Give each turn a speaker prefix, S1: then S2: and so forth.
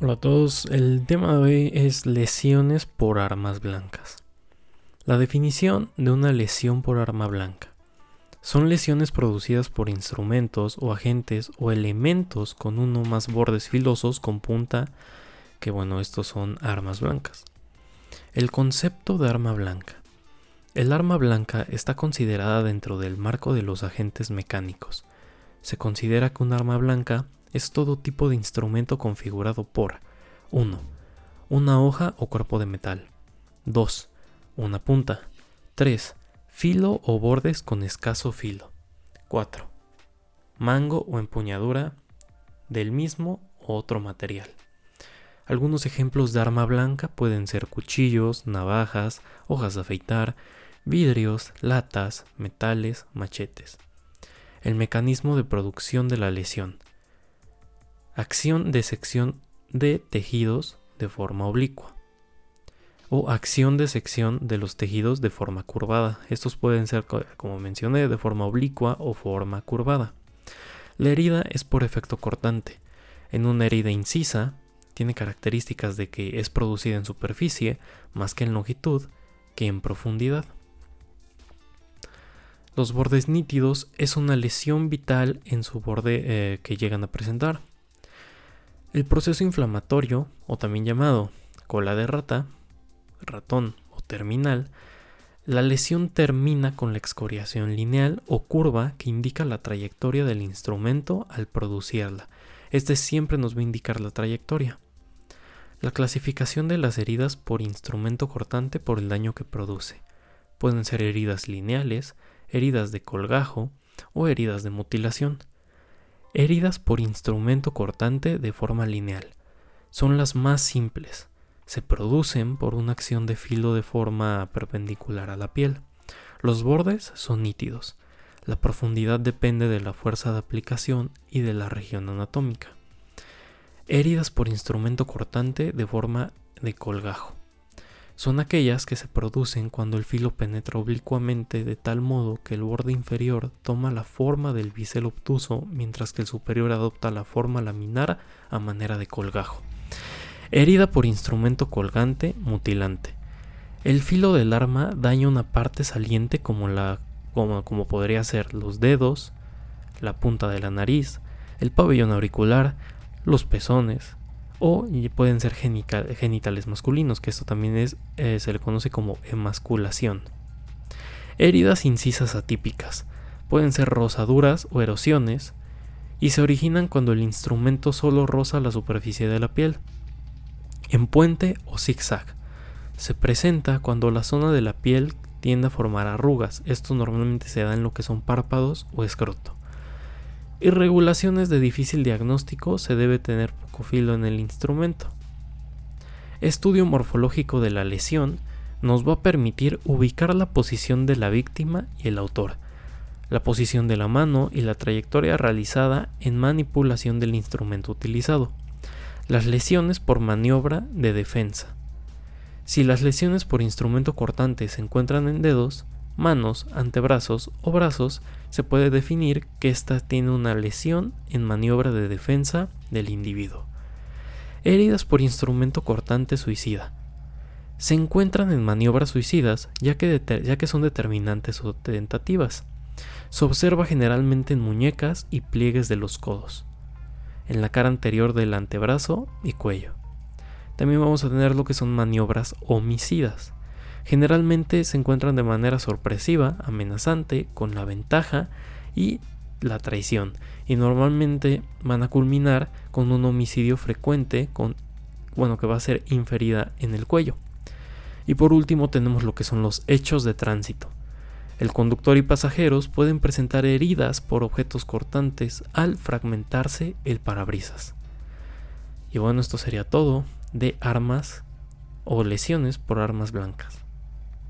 S1: Hola a todos, el tema de hoy es lesiones por armas blancas. La definición de una lesión por arma blanca. Son lesiones producidas por instrumentos o agentes o elementos con uno o más bordes filosos con punta, que bueno, estos son armas blancas. El concepto de arma blanca. El arma blanca está considerada dentro del marco de los agentes mecánicos. Se considera que un arma blanca es todo tipo de instrumento configurado por 1. Una hoja o cuerpo de metal. 2. Una punta. 3. Filo o bordes con escaso filo. 4. Mango o empuñadura del mismo o otro material. Algunos ejemplos de arma blanca pueden ser cuchillos, navajas, hojas de afeitar, vidrios, latas, metales, machetes. El mecanismo de producción de la lesión. Acción de sección de tejidos de forma oblicua. O acción de sección de los tejidos de forma curvada. Estos pueden ser, como mencioné, de forma oblicua o forma curvada. La herida es por efecto cortante. En una herida incisa, tiene características de que es producida en superficie más que en longitud que en profundidad. Los bordes nítidos es una lesión vital en su borde eh, que llegan a presentar. El proceso inflamatorio, o también llamado cola de rata, ratón o terminal, la lesión termina con la excoriación lineal o curva que indica la trayectoria del instrumento al producirla. Este siempre nos va a indicar la trayectoria. La clasificación de las heridas por instrumento cortante por el daño que produce. Pueden ser heridas lineales, heridas de colgajo o heridas de mutilación. Heridas por instrumento cortante de forma lineal. Son las más simples. Se producen por una acción de filo de forma perpendicular a la piel. Los bordes son nítidos. La profundidad depende de la fuerza de aplicación y de la región anatómica. Heridas por instrumento cortante de forma de colgajo son aquellas que se producen cuando el filo penetra oblicuamente de tal modo que el borde inferior toma la forma del bisel obtuso mientras que el superior adopta la forma laminar a manera de colgajo. Herida por instrumento colgante, mutilante. El filo del arma daña una parte saliente como, la, como, como podría ser los dedos, la punta de la nariz, el pabellón auricular, los pezones, o pueden ser genitales masculinos, que esto también es, eh, se le conoce como emasculación. Heridas incisas atípicas pueden ser rosaduras o erosiones y se originan cuando el instrumento solo roza la superficie de la piel. En puente o zigzag se presenta cuando la zona de la piel tiende a formar arrugas. Esto normalmente se da en lo que son párpados o escroto. Irregulaciones de difícil diagnóstico se debe tener poco filo en el instrumento. Estudio morfológico de la lesión nos va a permitir ubicar la posición de la víctima y el autor, la posición de la mano y la trayectoria realizada en manipulación del instrumento utilizado, las lesiones por maniobra de defensa. Si las lesiones por instrumento cortante se encuentran en dedos, manos, antebrazos o brazos, se puede definir que ésta tiene una lesión en maniobra de defensa del individuo. Heridas por instrumento cortante suicida. Se encuentran en maniobras suicidas ya que, ya que son determinantes o tentativas. Se observa generalmente en muñecas y pliegues de los codos, en la cara anterior del antebrazo y cuello. También vamos a tener lo que son maniobras homicidas generalmente se encuentran de manera sorpresiva, amenazante, con la ventaja y la traición, y normalmente van a culminar con un homicidio frecuente, con, bueno, que va a ser inferida en el cuello. Y por último tenemos lo que son los hechos de tránsito. El conductor y pasajeros pueden presentar heridas por objetos cortantes al fragmentarse el parabrisas. Y bueno, esto sería todo de armas o lesiones por armas blancas.